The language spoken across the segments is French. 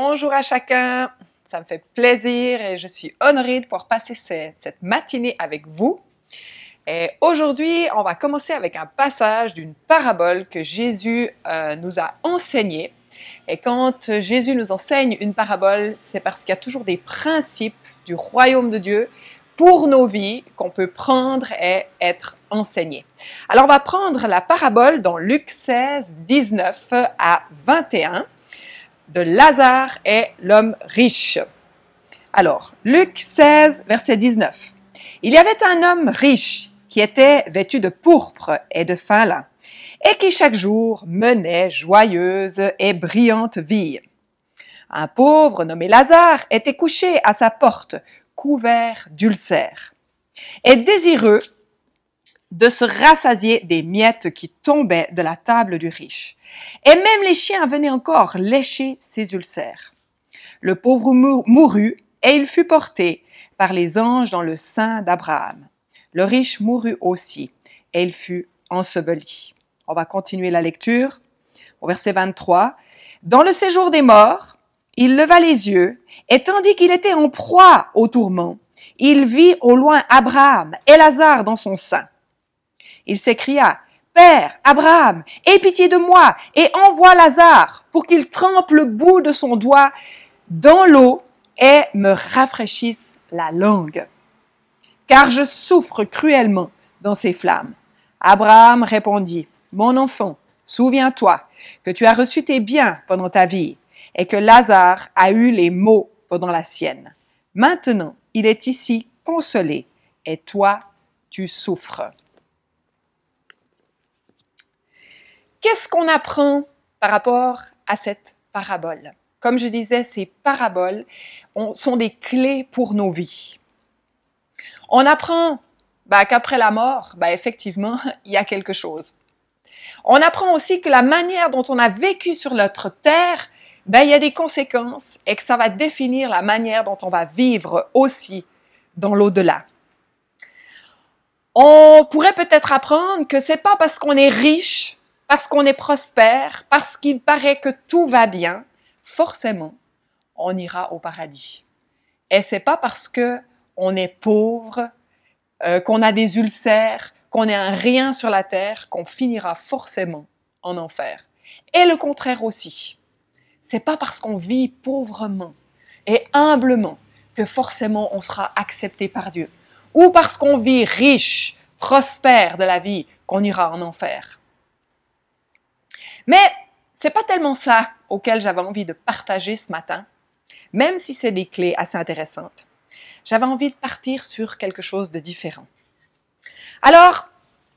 Bonjour à chacun, ça me fait plaisir et je suis honorée de pouvoir passer cette matinée avec vous. Et aujourd'hui, on va commencer avec un passage d'une parabole que Jésus euh, nous a enseignée. Et quand Jésus nous enseigne une parabole, c'est parce qu'il y a toujours des principes du royaume de Dieu pour nos vies qu'on peut prendre et être enseigné. Alors on va prendre la parabole dans Luc 16, 19 à 21 de Lazare et l'homme riche. Alors, Luc 16, verset 19. Il y avait un homme riche qui était vêtu de pourpre et de fin lin, et qui chaque jour menait joyeuse et brillante vie. Un pauvre nommé Lazare était couché à sa porte, couvert d'ulcères, et désireux de se rassasier des miettes qui tombaient de la table du riche. Et même les chiens venaient encore lécher ses ulcères. Le pauvre mourut et il fut porté par les anges dans le sein d'Abraham. Le riche mourut aussi et il fut enseveli. On va continuer la lecture au verset 23. Dans le séjour des morts, il leva les yeux et tandis qu'il était en proie au tourment, il vit au loin Abraham et Lazare dans son sein. Il s'écria, Père, Abraham, aie pitié de moi et envoie Lazare pour qu'il trempe le bout de son doigt dans l'eau et me rafraîchisse la langue. Car je souffre cruellement dans ces flammes. Abraham répondit, Mon enfant, souviens-toi que tu as reçu tes biens pendant ta vie et que Lazare a eu les maux pendant la sienne. Maintenant, il est ici consolé et toi, tu souffres. Qu'est-ce qu'on apprend par rapport à cette parabole? Comme je disais, ces paraboles sont des clés pour nos vies. On apprend bah, qu'après la mort, bah, effectivement, il y a quelque chose. On apprend aussi que la manière dont on a vécu sur notre terre, bah, il y a des conséquences et que ça va définir la manière dont on va vivre aussi dans l'au-delà. On pourrait peut-être apprendre que c'est pas parce qu'on est riche parce qu'on est prospère, parce qu'il paraît que tout va bien, forcément, on ira au paradis. Et c'est pas parce que on est pauvre, euh, qu'on a des ulcères, qu'on est un rien sur la terre, qu'on finira forcément en enfer. Et le contraire aussi. C'est pas parce qu'on vit pauvrement et humblement que forcément on sera accepté par Dieu. Ou parce qu'on vit riche, prospère de la vie, qu'on ira en enfer. Mais c'est pas tellement ça auquel j'avais envie de partager ce matin, même si c'est des clés assez intéressantes. J'avais envie de partir sur quelque chose de différent. Alors,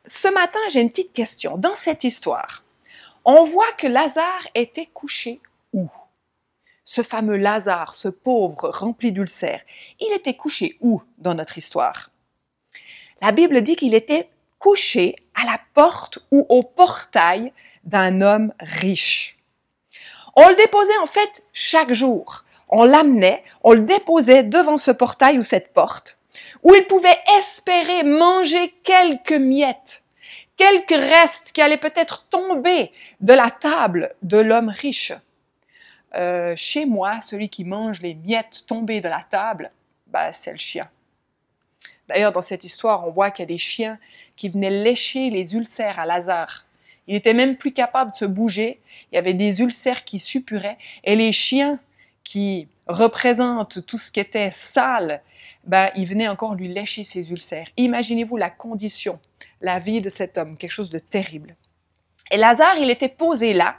ce matin, j'ai une petite question. Dans cette histoire, on voit que Lazare était couché où? Ce fameux Lazare, ce pauvre rempli d'ulcères, il était couché où dans notre histoire? La Bible dit qu'il était couché à la porte ou au portail d'un homme riche. On le déposait en fait chaque jour. On l'amenait, on le déposait devant ce portail ou cette porte, où il pouvait espérer manger quelques miettes, quelques restes qui allaient peut-être tomber de la table de l'homme riche. Euh, chez moi, celui qui mange les miettes tombées de la table, bah, c'est le chien. D'ailleurs, dans cette histoire, on voit qu'il y a des chiens qui venaient lécher les ulcères à Lazare. Il était même plus capable de se bouger. Il y avait des ulcères qui suppuraient. Et les chiens qui représentent tout ce qui était sale, ben, ils venaient encore lui lécher ses ulcères. Imaginez-vous la condition, la vie de cet homme, quelque chose de terrible. Et Lazare, il était posé là,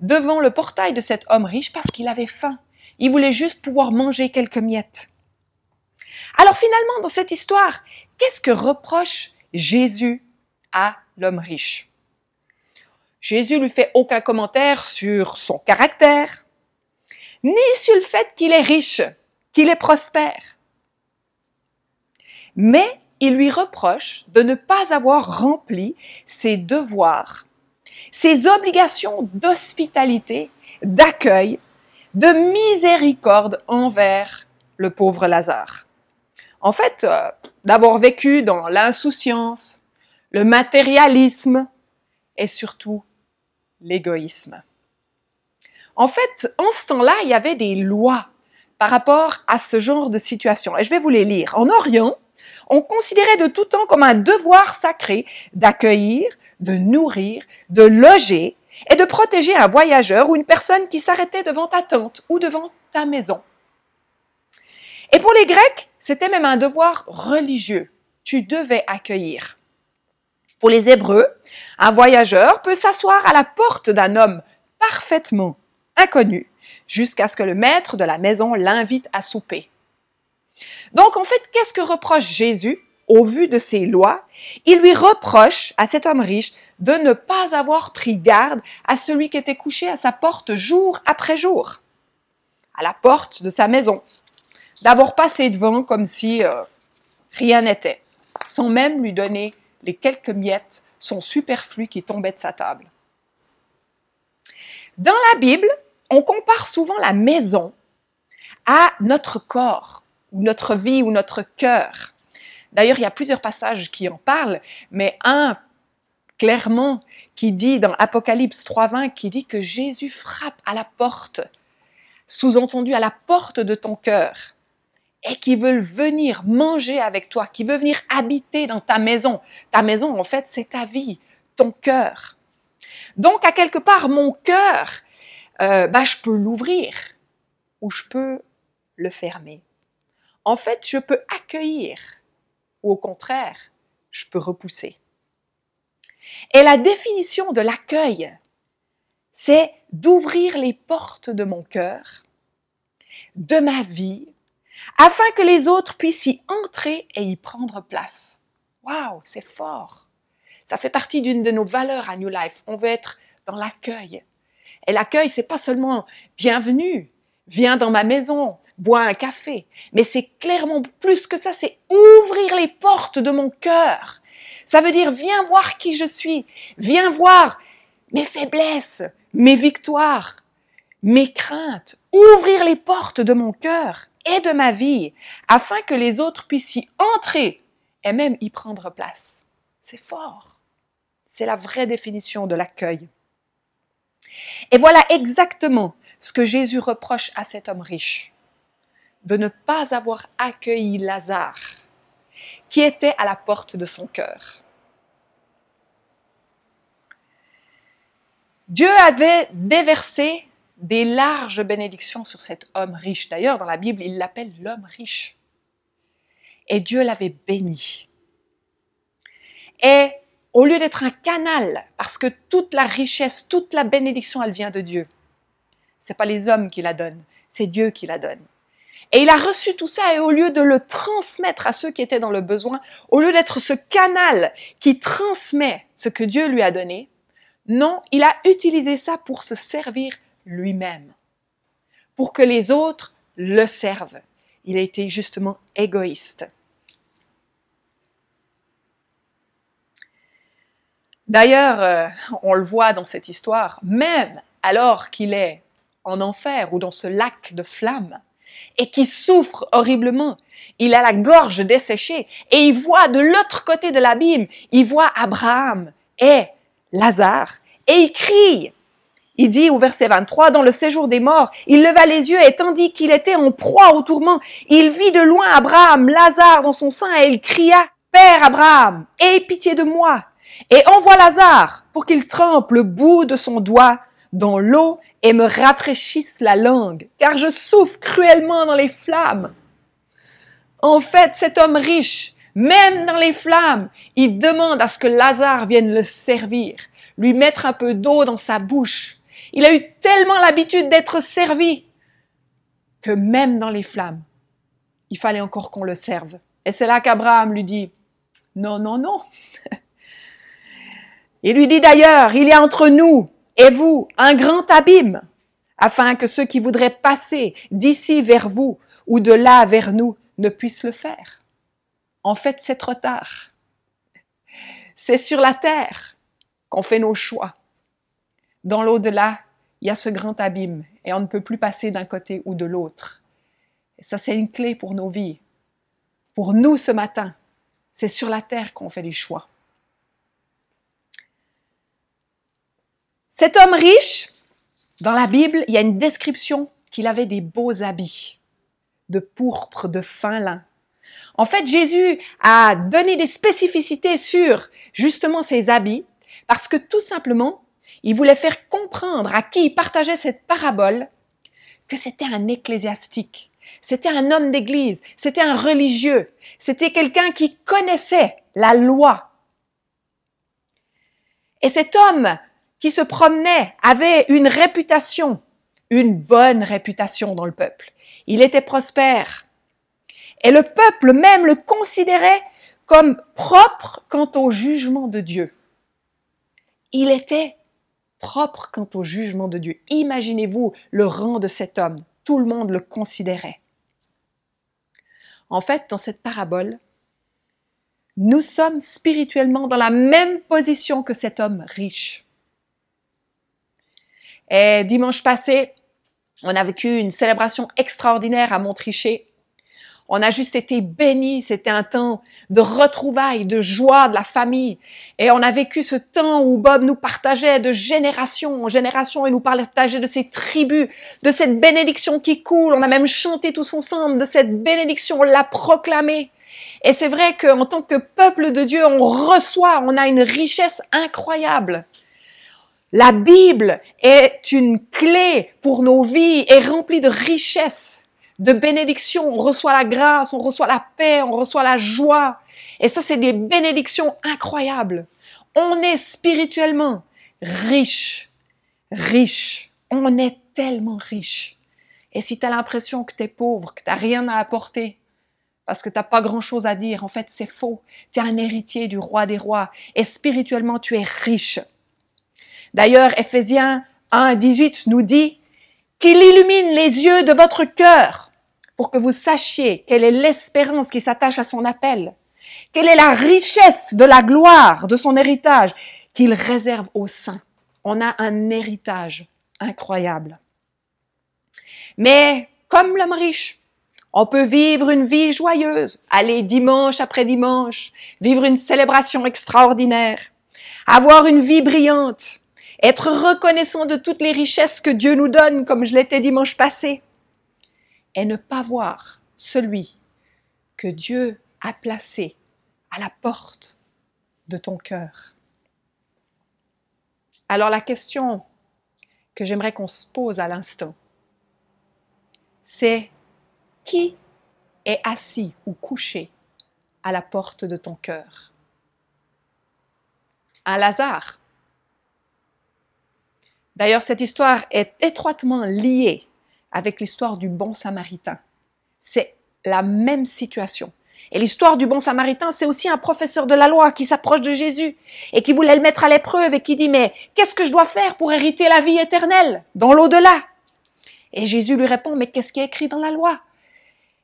devant le portail de cet homme riche parce qu'il avait faim. Il voulait juste pouvoir manger quelques miettes. Alors finalement, dans cette histoire, qu'est-ce que reproche Jésus à l'homme riche? Jésus lui fait aucun commentaire sur son caractère, ni sur le fait qu'il est riche, qu'il est prospère. Mais il lui reproche de ne pas avoir rempli ses devoirs, ses obligations d'hospitalité, d'accueil, de miséricorde envers le pauvre Lazare. En fait, euh, d'avoir vécu dans l'insouciance, le matérialisme et surtout l'égoïsme. En fait, en ce temps-là, il y avait des lois par rapport à ce genre de situation. Et je vais vous les lire. En Orient, on considérait de tout temps comme un devoir sacré d'accueillir, de nourrir, de loger et de protéger un voyageur ou une personne qui s'arrêtait devant ta tente ou devant ta maison. Et pour les Grecs, c'était même un devoir religieux. Tu devais accueillir. Pour les Hébreux, un voyageur peut s'asseoir à la porte d'un homme parfaitement inconnu jusqu'à ce que le maître de la maison l'invite à souper. Donc en fait, qu'est-ce que reproche Jésus au vu de ces lois? Il lui reproche à cet homme riche de ne pas avoir pris garde à celui qui était couché à sa porte jour après jour, à la porte de sa maison, d'avoir passé devant comme si euh, rien n'était, sans même lui donner les quelques miettes, son superflu qui tombait de sa table. Dans la Bible, on compare souvent la maison à notre corps, ou notre vie, ou notre cœur. D'ailleurs, il y a plusieurs passages qui en parlent, mais un clairement qui dit dans Apocalypse 3.20, qui dit que Jésus frappe à la porte, sous-entendu à la porte de ton cœur, et qui veut venir manger avec toi, qui veut venir habiter dans ta maison. Ta maison, en fait, c'est ta vie, ton cœur. Donc, à quelque part, mon cœur, euh, bah, je peux l'ouvrir ou je peux le fermer. En fait, je peux accueillir ou au contraire, je peux repousser. Et la définition de l'accueil, c'est d'ouvrir les portes de mon cœur, de ma vie, afin que les autres puissent y entrer et y prendre place. Waouh, c'est fort. Ça fait partie d'une de nos valeurs à New Life. On veut être dans l'accueil. Et l'accueil, c'est pas seulement bienvenue, viens dans ma maison, bois un café, mais c'est clairement plus que ça, c'est ouvrir les portes de mon cœur. Ça veut dire viens voir qui je suis, viens voir mes faiblesses, mes victoires, mes craintes, ouvrir les portes de mon cœur et de ma vie afin que les autres puissent y entrer et même y prendre place. C'est fort. C'est la vraie définition de l'accueil. Et voilà exactement ce que Jésus reproche à cet homme riche, de ne pas avoir accueilli Lazare, qui était à la porte de son cœur. Dieu avait déversé des larges bénédictions sur cet homme riche. D'ailleurs, dans la Bible, il l'appelle l'homme riche. Et Dieu l'avait béni. Et au lieu d'être un canal, parce que toute la richesse, toute la bénédiction, elle vient de Dieu. C'est pas les hommes qui la donnent, c'est Dieu qui la donne. Et il a reçu tout ça et au lieu de le transmettre à ceux qui étaient dans le besoin, au lieu d'être ce canal qui transmet ce que Dieu lui a donné, non, il a utilisé ça pour se servir lui-même, pour que les autres le servent. Il a été justement égoïste. D'ailleurs, euh, on le voit dans cette histoire, même alors qu'il est en enfer ou dans ce lac de flammes, et qui souffre horriblement, il a la gorge desséchée, et il voit de l'autre côté de l'abîme, il voit Abraham et Lazare, et il crie. Il dit au verset 23, dans le séjour des morts, il leva les yeux et tandis qu'il était en proie au tourment, il vit de loin Abraham, Lazare dans son sein et il cria, Père Abraham, aie pitié de moi et envoie Lazare pour qu'il trempe le bout de son doigt dans l'eau et me rafraîchisse la langue, car je souffre cruellement dans les flammes. En fait, cet homme riche, même dans les flammes, il demande à ce que Lazare vienne le servir, lui mettre un peu d'eau dans sa bouche. Il a eu tellement l'habitude d'être servi que même dans les flammes, il fallait encore qu'on le serve. Et c'est là qu'Abraham lui dit, non, non, non, il lui dit d'ailleurs, il y a entre nous et vous un grand abîme, afin que ceux qui voudraient passer d'ici vers vous ou de là vers nous ne puissent le faire. En fait, c'est trop tard. C'est sur la terre qu'on fait nos choix. Dans l'au-delà, il y a ce grand abîme et on ne peut plus passer d'un côté ou de l'autre. Ça, c'est une clé pour nos vies. Pour nous ce matin, c'est sur la terre qu'on fait les choix. Cet homme riche, Dans la Bible, il y a une description qu'il avait des beaux habits de pourpre, de fin lin. En fait, Jésus a donné des spécificités sur justement ses habits parce que tout simplement, il voulait faire comprendre à qui il partageait cette parabole que c'était un ecclésiastique, c'était un homme d'église, c'était un religieux, c'était quelqu'un qui connaissait la loi. Et cet homme qui se promenait avait une réputation, une bonne réputation dans le peuple. Il était prospère. Et le peuple même le considérait comme propre quant au jugement de Dieu. Il était propre quant au jugement de Dieu. Imaginez-vous le rang de cet homme. Tout le monde le considérait. En fait, dans cette parabole, nous sommes spirituellement dans la même position que cet homme riche. Et dimanche passé, on a vécu une célébration extraordinaire à Montrichet on a juste été bénis. C'était un temps de retrouvailles, de joie de la famille. Et on a vécu ce temps où Bob nous partageait de génération en génération et nous partageait de ses tribus, de cette bénédiction qui coule. On a même chanté tous ensemble de cette bénédiction, on l'a proclamée. Et c'est vrai qu'en tant que peuple de Dieu, on reçoit, on a une richesse incroyable. La Bible est une clé pour nos vies et remplie de richesses de bénédictions. On reçoit la grâce, on reçoit la paix, on reçoit la joie. Et ça, c'est des bénédictions incroyables. On est spirituellement riche, riche. On est tellement riche. Et si tu as l'impression que tu es pauvre, que tu n'as rien à apporter, parce que tu n'as pas grand-chose à dire, en fait, c'est faux. Tu es un héritier du roi des rois. Et spirituellement, tu es riche. D'ailleurs, Ephésiens 1, 18 nous dit qu'il illumine les yeux de votre cœur pour que vous sachiez quelle est l'espérance qui s'attache à son appel, quelle est la richesse de la gloire de son héritage qu'il réserve aux saints. On a un héritage incroyable. Mais comme l'homme riche, on peut vivre une vie joyeuse, aller dimanche après dimanche, vivre une célébration extraordinaire, avoir une vie brillante, être reconnaissant de toutes les richesses que Dieu nous donne, comme je l'étais dimanche passé, et ne pas voir celui que Dieu a placé à la porte de ton cœur. Alors la question que j'aimerais qu'on se pose à l'instant, c'est qui est assis ou couché à la porte de ton cœur? Un Lazare. D'ailleurs, cette histoire est étroitement liée avec l'histoire du bon samaritain. C'est la même situation. Et l'histoire du bon samaritain, c'est aussi un professeur de la loi qui s'approche de Jésus et qui voulait le mettre à l'épreuve et qui dit, mais qu'est-ce que je dois faire pour hériter la vie éternelle dans l'au-delà? Et Jésus lui répond, mais qu'est-ce qui est écrit dans la loi?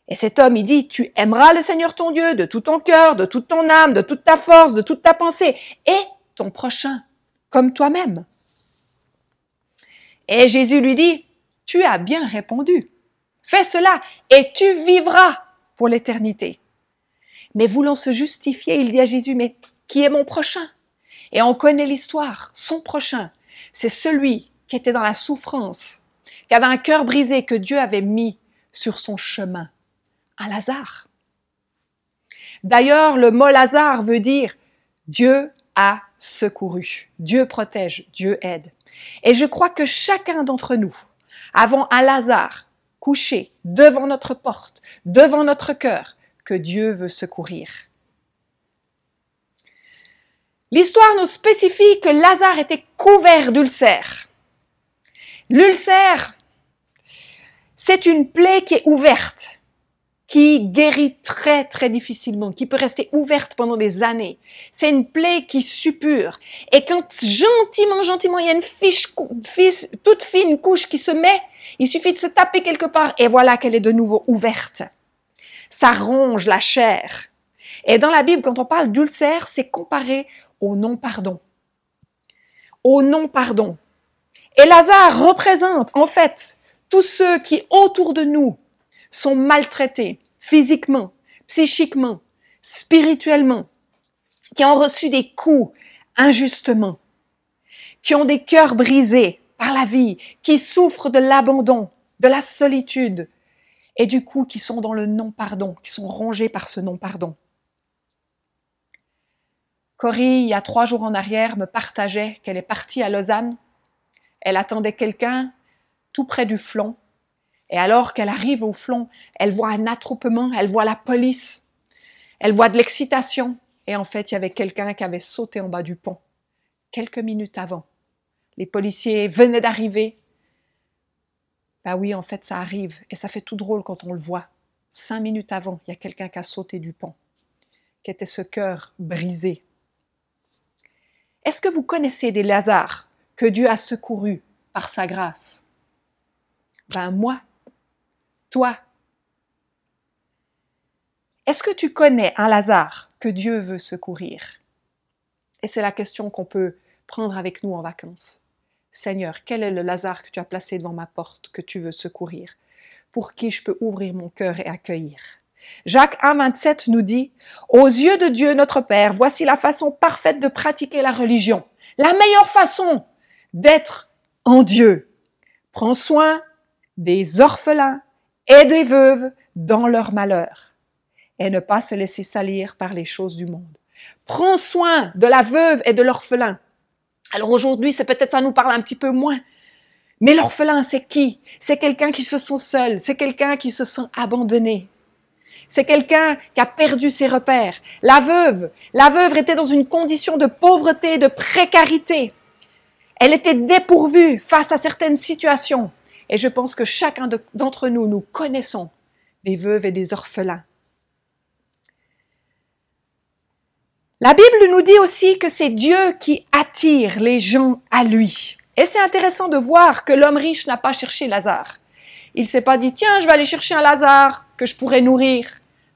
Et cet homme, il dit, tu aimeras le Seigneur ton Dieu de tout ton cœur, de toute ton âme, de toute ta force, de toute ta pensée, et ton prochain, comme toi-même. Et Jésus lui dit, tu as bien répondu. Fais cela et tu vivras pour l'éternité. Mais voulant se justifier, il dit à Jésus, mais qui est mon prochain? Et on connaît l'histoire. Son prochain, c'est celui qui était dans la souffrance, qui avait un cœur brisé que Dieu avait mis sur son chemin. Un Lazare. D'ailleurs, le mot Lazare veut dire Dieu a secouru. Dieu protège, Dieu aide. Et je crois que chacun d'entre nous, avons un Lazare couché devant notre porte, devant notre cœur, que Dieu veut secourir. L'histoire nous spécifie que Lazare était couvert d'ulcères. L'ulcère, c'est une plaie qui est ouverte qui guérit très très difficilement, qui peut rester ouverte pendant des années. C'est une plaie qui suppure. Et quand gentiment, gentiment, il y a une fiche, fiche, toute fine couche qui se met, il suffit de se taper quelque part et voilà qu'elle est de nouveau ouverte. Ça ronge la chair. Et dans la Bible, quand on parle d'ulcère, c'est comparé au non-pardon. Au non-pardon. Et Lazare représente en fait tous ceux qui autour de nous sont maltraités physiquement, psychiquement, spirituellement, qui ont reçu des coups injustement, qui ont des cœurs brisés, par la vie, qui souffrent de l'abandon, de la solitude, et du coup qui sont dans le non-pardon, qui sont rongés par ce non-pardon. Cory, il y a trois jours en arrière, me partageait qu'elle est partie à Lausanne. Elle attendait quelqu'un tout près du flon. Et alors qu'elle arrive au flon, elle voit un attroupement, elle voit la police, elle voit de l'excitation. Et en fait, il y avait quelqu'un qui avait sauté en bas du pont, quelques minutes avant. Les policiers venaient d'arriver. Ben oui, en fait, ça arrive. Et ça fait tout drôle quand on le voit. Cinq minutes avant, il y a quelqu'un qui a sauté du pont, qui était ce cœur brisé, est-ce que vous connaissez des Lazars que Dieu a secourus par sa grâce? Ben moi, toi. Est-ce que tu connais un Lazare que Dieu veut secourir? Et c'est la question qu'on peut prendre avec nous en vacances. Seigneur, quel est le Lazare que tu as placé devant ma porte que tu veux secourir? Pour qui je peux ouvrir mon cœur et accueillir? Jacques 1, 27 nous dit, Aux yeux de Dieu notre Père, voici la façon parfaite de pratiquer la religion. La meilleure façon d'être en Dieu. Prends soin des orphelins des veuves dans leur malheur et ne pas se laisser salir par les choses du monde. Prends soin de la veuve et de l'orphelin. Alors aujourd'hui, c'est peut-être ça nous parle un petit peu moins. Mais l'orphelin, c'est qui? C'est quelqu'un qui se sent seul, c'est quelqu'un qui se sent abandonné. C'est quelqu'un qui a perdu ses repères. La veuve, la veuve était dans une condition de pauvreté, de précarité. Elle était dépourvue face à certaines situations. Et je pense que chacun d'entre nous, nous connaissons des veuves et des orphelins. La Bible nous dit aussi que c'est Dieu qui attire les gens à lui. Et c'est intéressant de voir que l'homme riche n'a pas cherché Lazare. Il s'est pas dit, tiens, je vais aller chercher un Lazare que je pourrais nourrir.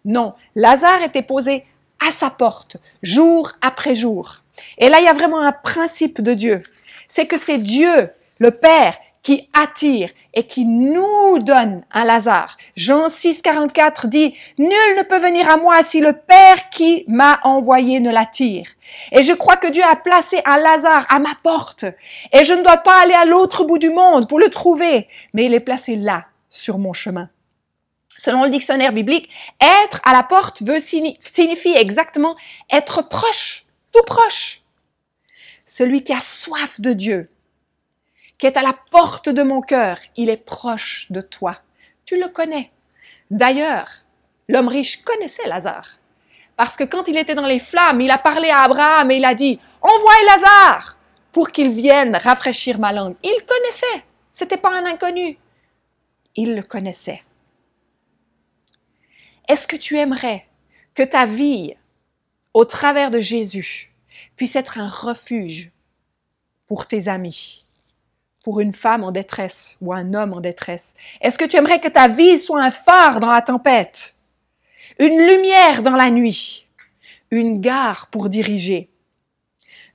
Non, Lazare était posé à sa porte, jour après jour. Et là, il y a vraiment un principe de Dieu. C'est que c'est Dieu, le Père, qui attire et qui nous donne un Lazare. Jean 6, 44 dit, Nul ne peut venir à moi si le Père qui m'a envoyé ne l'attire. Et je crois que Dieu a placé un Lazare à ma porte. Et je ne dois pas aller à l'autre bout du monde pour le trouver, mais il est placé là, sur mon chemin. Selon le dictionnaire biblique, être à la porte veut signifie exactement être proche, tout proche. Celui qui a soif de Dieu, qui est à la porte de mon cœur, il est proche de toi. Tu le connais. D'ailleurs, l'homme riche connaissait Lazare. Parce que quand il était dans les flammes, il a parlé à Abraham et il a dit, envoie Lazare pour qu'il vienne rafraîchir ma langue. Il connaissait. C'était pas un inconnu il le connaissait. Est-ce que tu aimerais que ta vie, au travers de Jésus, puisse être un refuge pour tes amis, pour une femme en détresse ou un homme en détresse? Est-ce que tu aimerais que ta vie soit un phare dans la tempête, une lumière dans la nuit, une gare pour diriger?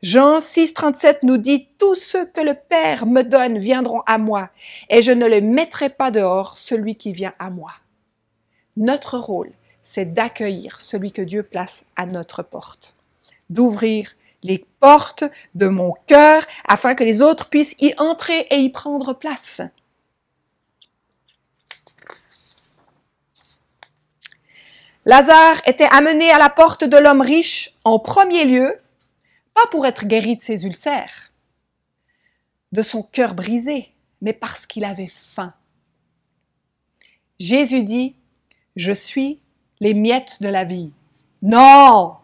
Jean 6, 37 nous dit, Tous ceux que le Père me donne viendront à moi, et je ne les mettrai pas dehors celui qui vient à moi. Notre rôle, c'est d'accueillir celui que Dieu place à notre porte, d'ouvrir les portes de mon cœur afin que les autres puissent y entrer et y prendre place. Lazare était amené à la porte de l'homme riche en premier lieu pas pour être guéri de ses ulcères, de son cœur brisé, mais parce qu'il avait faim. Jésus dit, je suis les miettes de la vie. Non,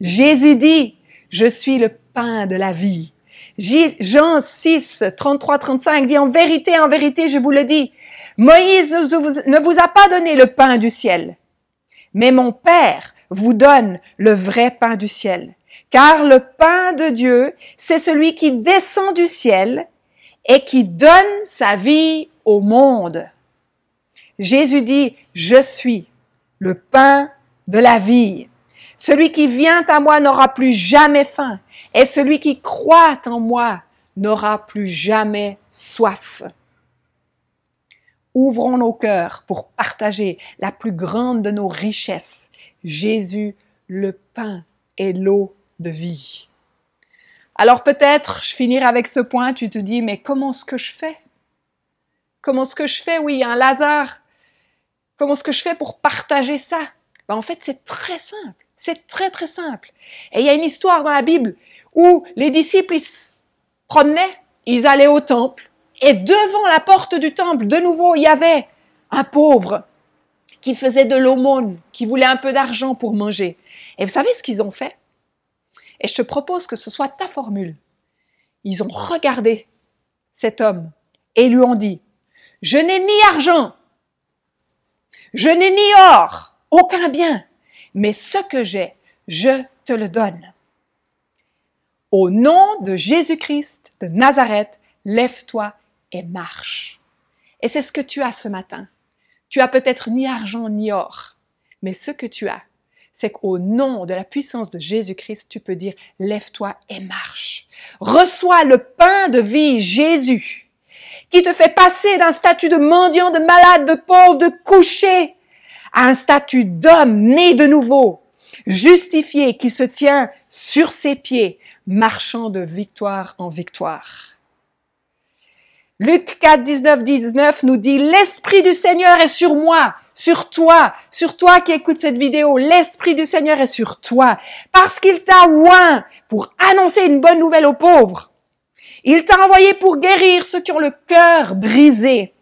Jésus dit, je suis le pain de la vie. Jean 6, 33, 35 dit, en vérité, en vérité, je vous le dis, Moïse ne vous a pas donné le pain du ciel, mais mon Père vous donne le vrai pain du ciel. Car le pain de Dieu, c'est celui qui descend du ciel et qui donne sa vie au monde. Jésus dit, je suis le pain de la vie. Celui qui vient à moi n'aura plus jamais faim, et celui qui croit en moi n'aura plus jamais soif. Ouvrons nos cœurs pour partager la plus grande de nos richesses, Jésus, le pain et l'eau de vie. Alors peut-être, je finirai avec ce point, tu te dis, mais comment est-ce que je fais? Comment est-ce que je fais? Oui, un Lazare. Comment est-ce que je fais pour partager ça? Ben, En fait, c'est très simple. C'est très très simple. Et il y a une histoire dans la Bible où les disciples ils se promenaient, ils allaient au temple, et devant la porte du temple, de nouveau, il y avait un pauvre qui faisait de l'aumône, qui voulait un peu d'argent pour manger. Et vous savez ce qu'ils ont fait? Et je te propose que ce soit ta formule. Ils ont regardé cet homme et lui ont dit, je n'ai ni argent, je n'ai ni or, aucun bien, mais ce que j'ai, je te le donne. Au nom de Jésus-Christ de Nazareth, lève-toi et marche. Et c'est ce que tu as ce matin. Tu as peut-être ni argent ni or, mais ce que tu as, c'est qu'au nom de la puissance de Jésus-Christ, tu peux dire, lève-toi et marche. Reçois le pain de vie, Jésus, qui te fait passer d'un statut de mendiant, de malade, de pauvre, de couché, à un statut d'homme né de nouveau, justifié, qui se tient sur ses pieds, marchant de victoire en victoire. Luc 4, 19, 19 nous dit, l'Esprit du Seigneur est sur moi, sur toi, sur toi qui écoutes cette vidéo. L'Esprit du Seigneur est sur toi, parce qu'il t'a oint pour annoncer une bonne nouvelle aux pauvres. Il t'a envoyé pour guérir ceux qui ont le cœur brisé,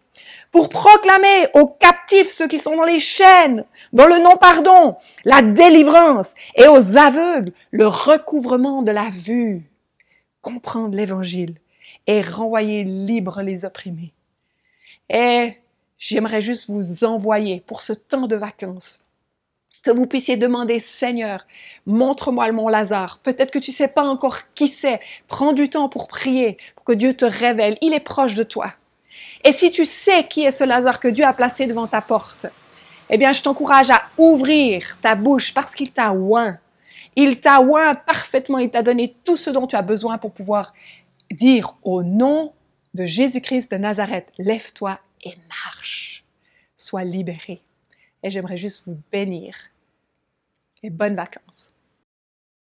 pour proclamer aux captifs ceux qui sont dans les chaînes, dans le non-pardon, la délivrance, et aux aveugles le recouvrement de la vue. Comprendre l'évangile et renvoyer libre les opprimés. Et j'aimerais juste vous envoyer pour ce temps de vacances que vous puissiez demander, Seigneur, montre-moi le mont Lazare. Peut-être que tu sais pas encore qui c'est. Prends du temps pour prier, pour que Dieu te révèle. Il est proche de toi. Et si tu sais qui est ce Lazare que Dieu a placé devant ta porte, eh bien, je t'encourage à ouvrir ta bouche parce qu'il t'a oint. Il t'a oint parfaitement. Il t'a donné tout ce dont tu as besoin pour pouvoir dire au nom de Jésus-Christ de Nazareth, lève-toi et marche. Sois libéré. Et j'aimerais juste vous bénir. Et bonnes vacances.